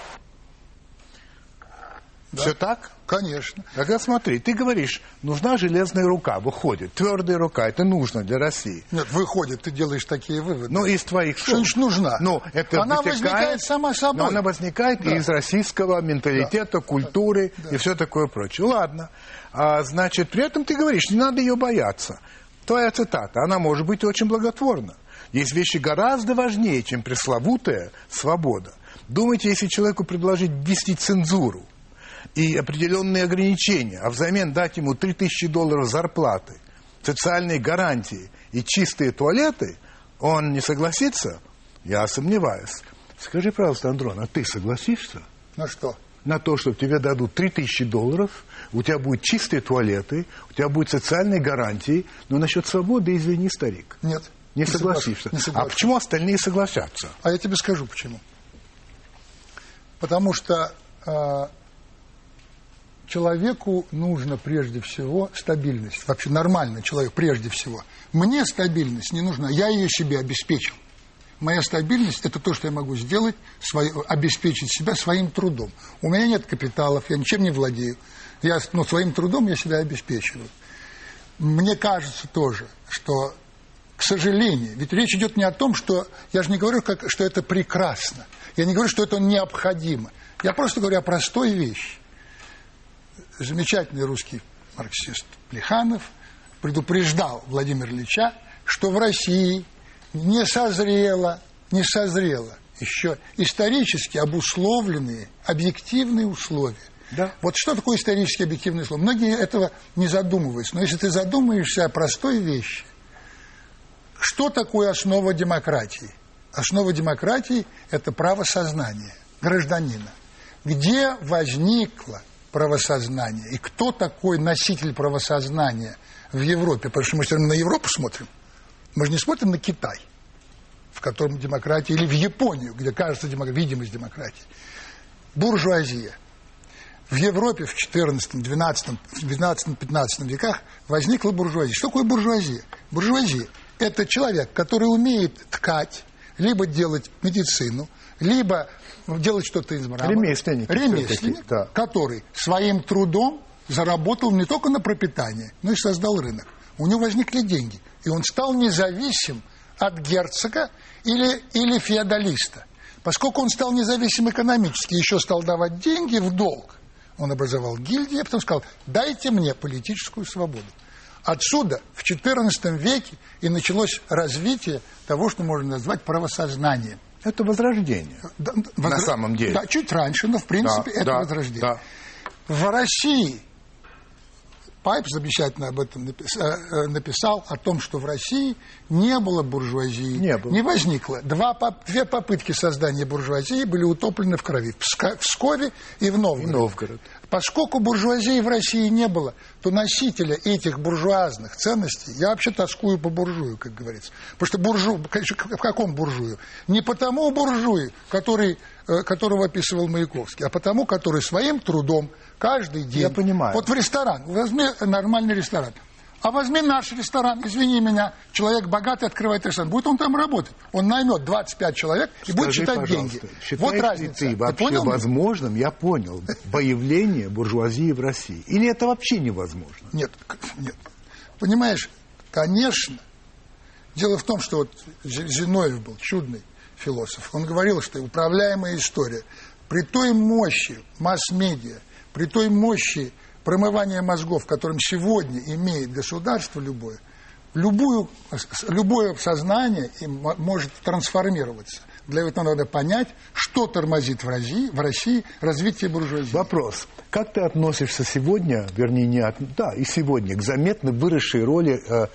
Да? Все так? Конечно. Тогда смотри, ты говоришь, нужна железная рука, выходит. Твердая рука, это нужно для России. Нет, выходит, ты делаешь такие выводы. Ну, из твоих слов. Что нужна? Ну, это она возникает сама собой. Но она возникает да. из российского менталитета, да. культуры да. и все такое прочее. Ладно. А, значит, при этом ты говоришь, не надо ее бояться. Твоя цитата, она может быть очень благотворна. Есть вещи гораздо важнее, чем пресловутая свобода. Думайте, если человеку предложить ввести цензуру, и определенные ограничения, а взамен дать ему 3000 долларов зарплаты, социальные гарантии и чистые туалеты, он не согласится? Я сомневаюсь. Скажи, пожалуйста, Андрон, а ты согласишься? На что? На то, что тебе дадут 3000 долларов, у тебя будут чистые туалеты, у тебя будут социальные гарантии, но насчет свободы, извини, старик. Нет. Не, не согласишься. Не. А почему остальные согласятся? А я тебе скажу почему. Потому что а, человеку нужно прежде всего стабильность. Вообще нормальный человек прежде всего. Мне стабильность не нужна, я ее себе обеспечил. Моя стабильность – это то, что я могу сделать, свой, обеспечить себя своим трудом. У меня нет капиталов, я ничем не владею. Я, но своим трудом я себя обеспечиваю. Мне кажется тоже, что, к сожалению, ведь речь идет не о том, что... Я же не говорю, как, что это прекрасно. Я не говорю, что это необходимо. Я просто говорю о простой вещи замечательный русский марксист Плеханов предупреждал Владимира Ильича, что в России не созрело, не созрело еще исторически обусловленные объективные условия. Да. Вот что такое исторически объективные условия? Многие этого не задумываются. Но если ты задумаешься о простой вещи, что такое основа демократии? Основа демократии – это право сознания гражданина. Где возникла правосознания. И кто такой носитель правосознания в Европе? Потому что мы все время на Европу смотрим. Мы же не смотрим на Китай, в котором демократия, или в Японию, где кажется демократия, видимость демократии. Буржуазия. В Европе в 14, 12, 12, 15 веках возникла буржуазия. Что такое буржуазия? Буржуазия – это человек, который умеет ткать, либо делать медицину, либо делать что-то из мрамора. Ремесленник. Ремесленник, да. который своим трудом заработал не только на пропитание, но и создал рынок. У него возникли деньги, и он стал независим от герцога или, или феодалиста. Поскольку он стал независим экономически, еще стал давать деньги в долг, он образовал гильдии, а потом сказал, дайте мне политическую свободу. Отсюда в XIV веке и началось развитие того, что можно назвать правосознанием. Это возрождение. Да, На самом деле. Да, чуть раньше, но в принципе Да, это да, возрождение. да. В России Пайп замечательно об этом э, э, написал, о том, что в России не было буржуазии. Не было. Не возникло. Два, две попытки создания буржуазии были утоплены в крови. В Пскове и в Новгороде. И Новгород. Поскольку буржуазии в России не было, то носителя этих буржуазных ценностей, я вообще тоскую по буржую, как говорится. Потому что буржу, конечно, в каком буржую? Не потому буржуи, который, э, которого описывал Маяковский, а потому, который своим трудом каждый день... Я понимаю. Вот в ресторан, возьми нормальный ресторан. А возьми наш ресторан, извини меня, человек богатый открывает ресторан. Будет он там работать. Он наймет 25 человек и будет Скажи, считать пожалуйста, деньги. Вот разница. ты вообще понял меня? возможным, я понял, появление буржуазии в России? Или это вообще невозможно? Нет, нет. Понимаешь, конечно. Дело в том, что вот Зиновьев был чудный философ. Он говорил, что управляемая история при той мощи масс-медиа, при той мощи промывания мозгов, которым сегодня имеет государство любое, любую, любое сознание может трансформироваться. Для этого надо понять, что тормозит в России, в России развитие буржуазии. Вопрос. Как ты относишься сегодня, вернее, не от... да, и сегодня, к заметно выросшей роли э,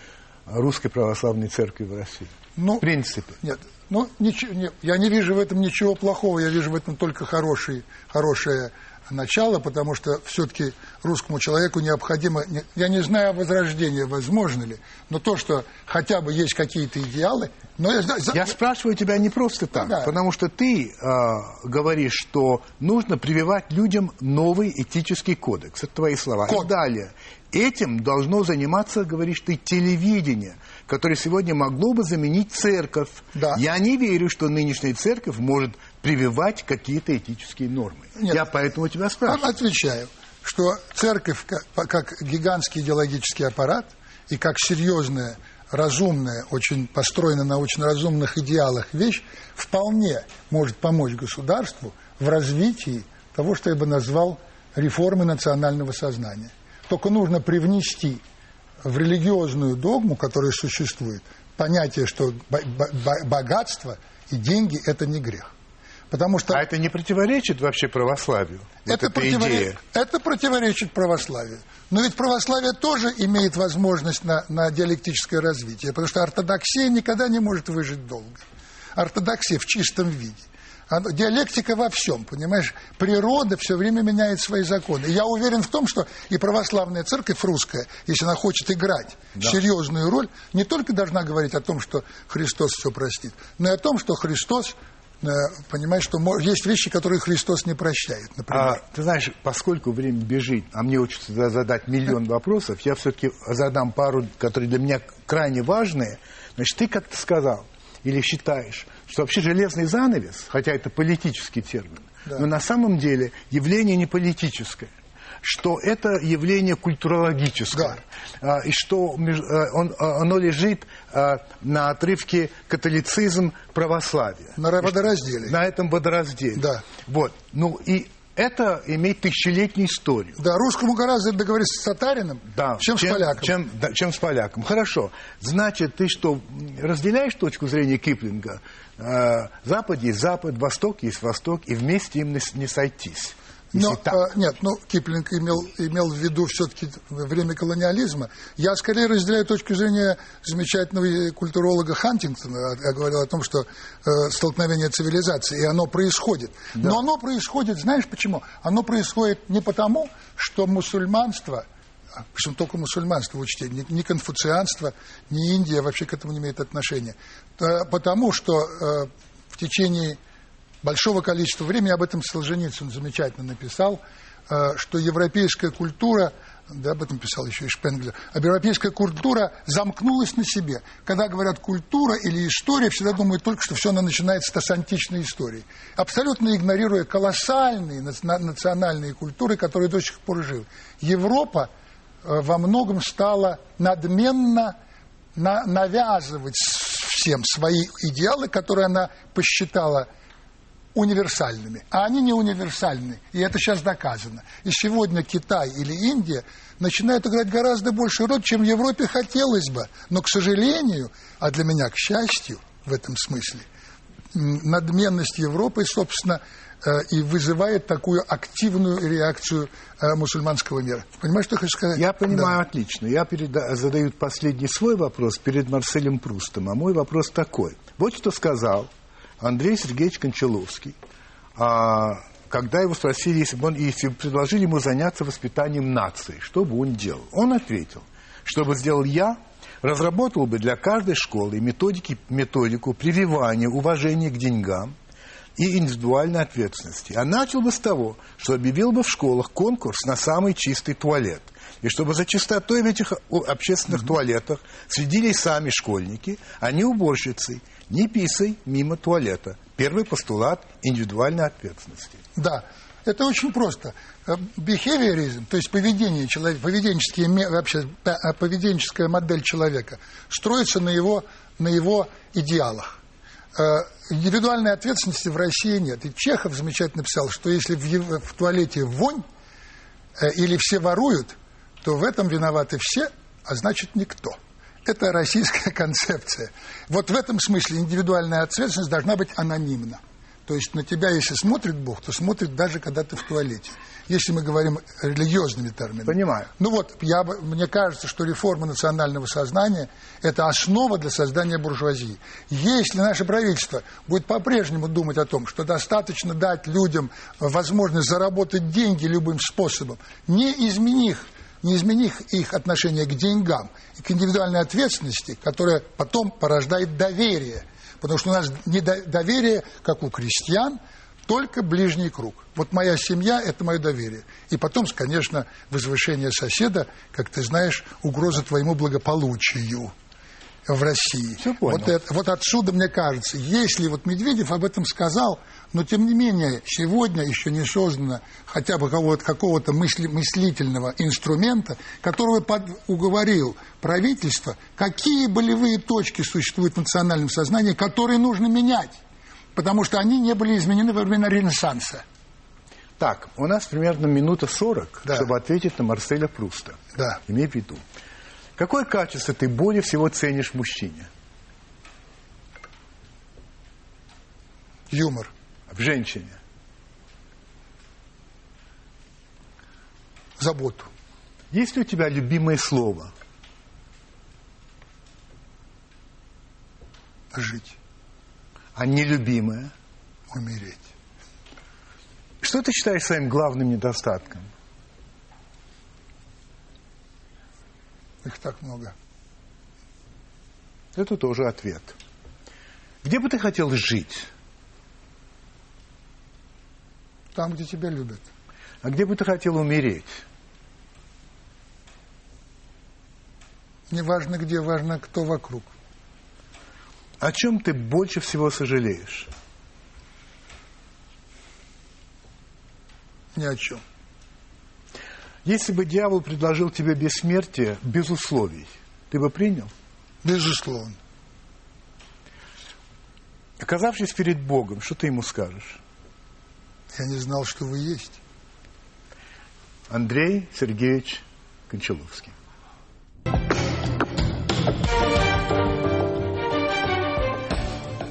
Русской Православной Церкви в России? Ну, В принципе. Нет, ну, ничего, не- я не вижу в этом ничего плохого, я вижу в этом только хороший, хорошее начало, потому что все-таки русскому человеку необходимо, не- я не знаю, возрождение возможно ли, но то, что хотя бы есть какие-то идеалы, но я, за- Я спрашиваю тебя не просто так, Да. потому что ты э, говоришь, что нужно прививать людям новый этический кодекс. Это твои слова. Код. И далее. Этим должно заниматься, говоришь ты, телевидение, которое сегодня могло бы заменить церковь. Да. Я не верю, что нынешняя церковь может прививать какие-то этические нормы. Нет. Я поэтому тебя спрашиваю. отвечаю, что церковь как, гигантский идеологический аппарат и как серьезная, разумная, очень построена на очень разумных идеалах вещь, вполне может помочь государству в развитии того, что я бы назвал реформы национального сознания. Только нужно привнести в религиозную догму, которая существует, понятие, что бо- бо- богатство и деньги – это не грех. Потому что А это не противоречит вообще православию? Вот это, идея. это противоречит православию. Но ведь православие тоже имеет возможность на, на диалектическое развитие, потому что ортодоксия никогда не может выжить долго. Ортодоксия в чистом виде. Оно- диалектика во всем, понимаешь? Природа все время меняет свои законы. И я уверен в том, что и православная церковь русская, если она хочет играть серьезную роль, не только должна говорить о том, что Христос все простит, но и о том, что Христос, э, понимаешь, что есть вещи, которые Христос не прощает, например. А, ты знаешь, поскольку время бежит, а мне хочется за- задать миллион вопросов, я все-таки задам пару, которые для меня крайне важные. Значит, ты как-то сказал или считаешь, что вообще железный занавес, хотя это политический термин, Да. но на самом деле явление не политическое что это явление культурологическое, а, и что а, он- а, оно лежит а, на отрывке католицизм-православие. На водоразделе. На этом водоразделе. Да. Вот. Ну и это имеет тысячелетнюю историю. Да, русскому гораздо договориться с татарином, Да, чем, с поляком. Чем, да, чем с поляком. Хорошо. Значит, ты что, разделяешь точку зрения Киплинга? Э, Запад есть Запад, Восток есть Восток, и вместе им не сойтись. Если Но, так. а, нет, ну, Киплинг имел, имел в виду все-таки время колониализма. Я скорее разделяю точку зрения замечательного э, культуролога Хантингтона. Я говорил о том, что э, столкновение цивилизаций, и оно происходит. Но оно происходит, знаешь почему? Оно происходит не потому, что мусульманство, а, причем только мусульманство, учтите, ни, ни конфуцианство, ни Индия вообще к этому не имеет отношения. Э, Потому что э, в течение большого количества времени, об этом Солженицын замечательно написал, э, что европейская культура, да, об этом писал еще и Шпенглер, а европейская культура замкнулась на себе. Когда говорят культура или история, всегда думают только, что все она начинается с античной истории, абсолютно игнорируя колоссальные наци- национальные культуры, которые до сих пор живы. Европа э, во многом стала надменно на- навязывать всем свои идеалы, которые она посчитала универсальными, а они не универсальны, и это сейчас доказано. И сегодня Китай или Индия начинают играть гораздо большую роль, чем в Европе хотелось бы. Но, к сожалению, а для меня, к счастью, в этом смысле, надменность Европы, собственно, э, и вызывает такую активную реакцию э, мусульманского мира. Понимаешь, что я хочу сказать? Я понимаю да. отлично. Я переда- задаю последний свой вопрос перед Марселем Прустом, а мой вопрос такой. Вот что сказал Андрей Сергеевич Кончаловский, а, когда его спросили, если бы он, если бы предложили ему заняться воспитанием нации, что бы он делал? Он ответил, что бы сделал я, разработал бы для каждой школы методики, методику прививания уважения к деньгам и индивидуальной ответственности. А начал бы с того, что объявил бы в школах конкурс на самый чистый туалет. И чтобы за чистотой в этих общественных mm-hmm. туалетах следили сами школьники, а не уборщицы. Не писай мимо туалета. Первый постулат индивидуальной ответственности. Да, это очень просто. Behaviorism, э, то есть поведение человека, поведенческие, вообще э, поведенческая модель человека, строится на его, на его идеалах. Э, индивидуальной ответственности в России нет. И Чехов замечательно написал, что если в, в туалете вонь или все воруют, то в этом виноваты все, а значит никто. Это российская концепция. Вот в этом смысле индивидуальная ответственность должна быть анонимна. То есть на тебя, если смотрит Бог, то смотрит даже когда ты в туалете. Если мы говорим религиозными терминами. Понимаю. Ну вот, я, мне кажется, что реформа национального сознания – это основа для создания буржуазии. Если наше правительство будет по-прежнему думать о том, что достаточно дать людям возможность заработать деньги любым способом, не изменив не изменив их отношение к деньгам и к индивидуальной ответственности, которая потом порождает доверие. Потому что у нас не доверие, как у крестьян, только ближний круг. Вот моя семья – это мое доверие. И потом, конечно, возвышение соседа, как ты знаешь, угроза твоему благополучию в России. Все понял. Вот, это, вот отсюда, мне кажется, если вот Медведев об этом сказал, но тем не менее сегодня еще не создано хотя бы какого-то, какого-то мысли, мыслительного инструмента, который под, уговорил правительство, какие болевые точки существуют в национальном сознании, которые нужно менять, потому что они не были изменены во время Ренессанса. Так, у нас примерно минута сорок, да. чтобы ответить на Марселя Пруста. Да. Имей в виду. Какое качество ты более всего ценишь в мужчине? Юмор. В женщине? Заботу. Есть ли у тебя любимое слово? Жить. А нелюбимое? Умереть. Что ты считаешь своим главным недостатком? Их так много. Это тоже ответ. Где бы ты хотел жить? Там, где тебя любят. А где бы ты хотел умереть? Не важно где, важно кто вокруг. О чем ты больше всего сожалеешь? Ни о чем. Если бы дьявол предложил тебе бессмертие без условий, ты бы принял? Безусловно. Оказавшись перед Богом, что ты ему скажешь? Я не знал, что вы есть. Андрей Сергеевич Кончаловский.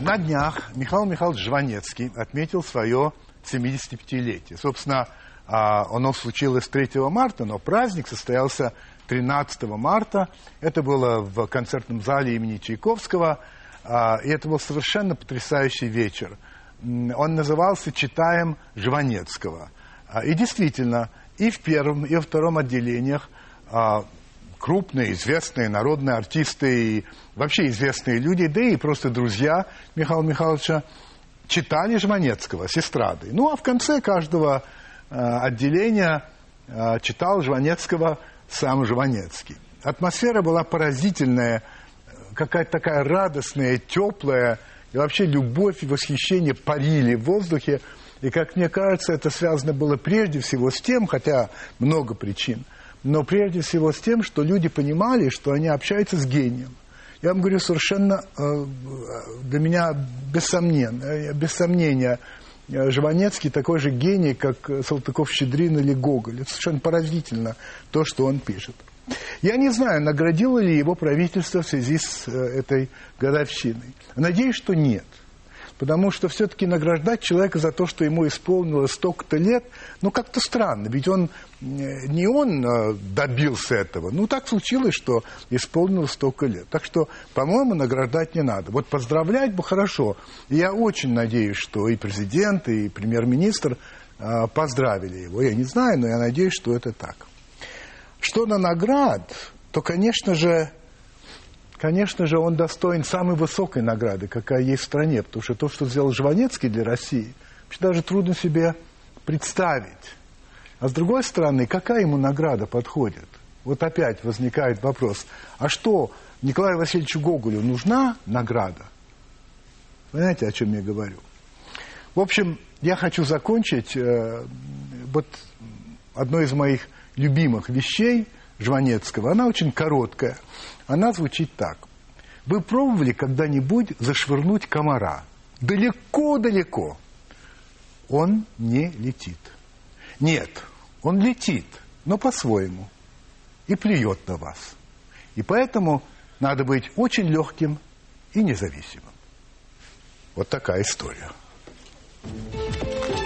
На днях Михаил Михайлович Жванецкий отметил свое 75-летие. Собственно, а, оно случилось 3 марта, но праздник состоялся 13 марта. Это было в концертном зале имени Чайковского. А, и это был совершенно потрясающий вечер. Он назывался «Читаем Жванецкого». А, и действительно, и в первом, и во втором отделениях крупные, известные народные артисты и вообще известные люди, да и просто друзья Михаила Михайловича читали Жванецкого с эстрады. Ну, а в конце каждого Э, отделения читал Жванецкого сам Жванецкий. Атмосфера была поразительная, какая-то такая радостная, теплая, и вообще любовь и восхищение парили в воздухе. И, как мне кажется, это связано было прежде всего с тем, хотя много причин, но прежде всего с тем, что люди понимали, что они общаются с гением. Я вам говорю совершенно, э, для меня без сомнения, без сомнения э, Жванецкий такой же гений, как Салтыков-Щедрин или Гоголь. Это совершенно поразительно, то, что он пишет. Я не знаю, наградило ли его правительство в связи с э, этой годовщиной. Надеюсь, что нет. Потому что все-таки награждать человека за то, что ему исполнилось столько-то лет, ну как-то странно. Ведь он не он э, добился этого. Ну так случилось, что исполнилось столько лет. Так что, по-моему, награждать не надо. Вот поздравлять бы хорошо. И я очень надеюсь, что и президент, и премьер-министр э, поздравили его. Я не знаю, но я надеюсь, что это так. Что на наград, то, конечно же, конечно же, он достоин самой высокой награды, какая есть в стране, потому что то, что сделал Жванецкий для России, вообще даже трудно себе представить. А с другой стороны, какая ему награда подходит? Вот опять возникает вопрос, а что, Николаю Васильевичу Гоголю нужна награда? Понимаете, о чем я говорю? В общем, я хочу закончить э, вот одной из моих любимых вещей Жванецкого. Она очень короткая – она звучит так. Вы пробовали когда-нибудь зашвырнуть комара? Далеко-далеко. Он не летит. Нет, он летит, но по-своему. И плюет на вас. И поэтому надо быть очень легким и независимым. Вот такая история. thank you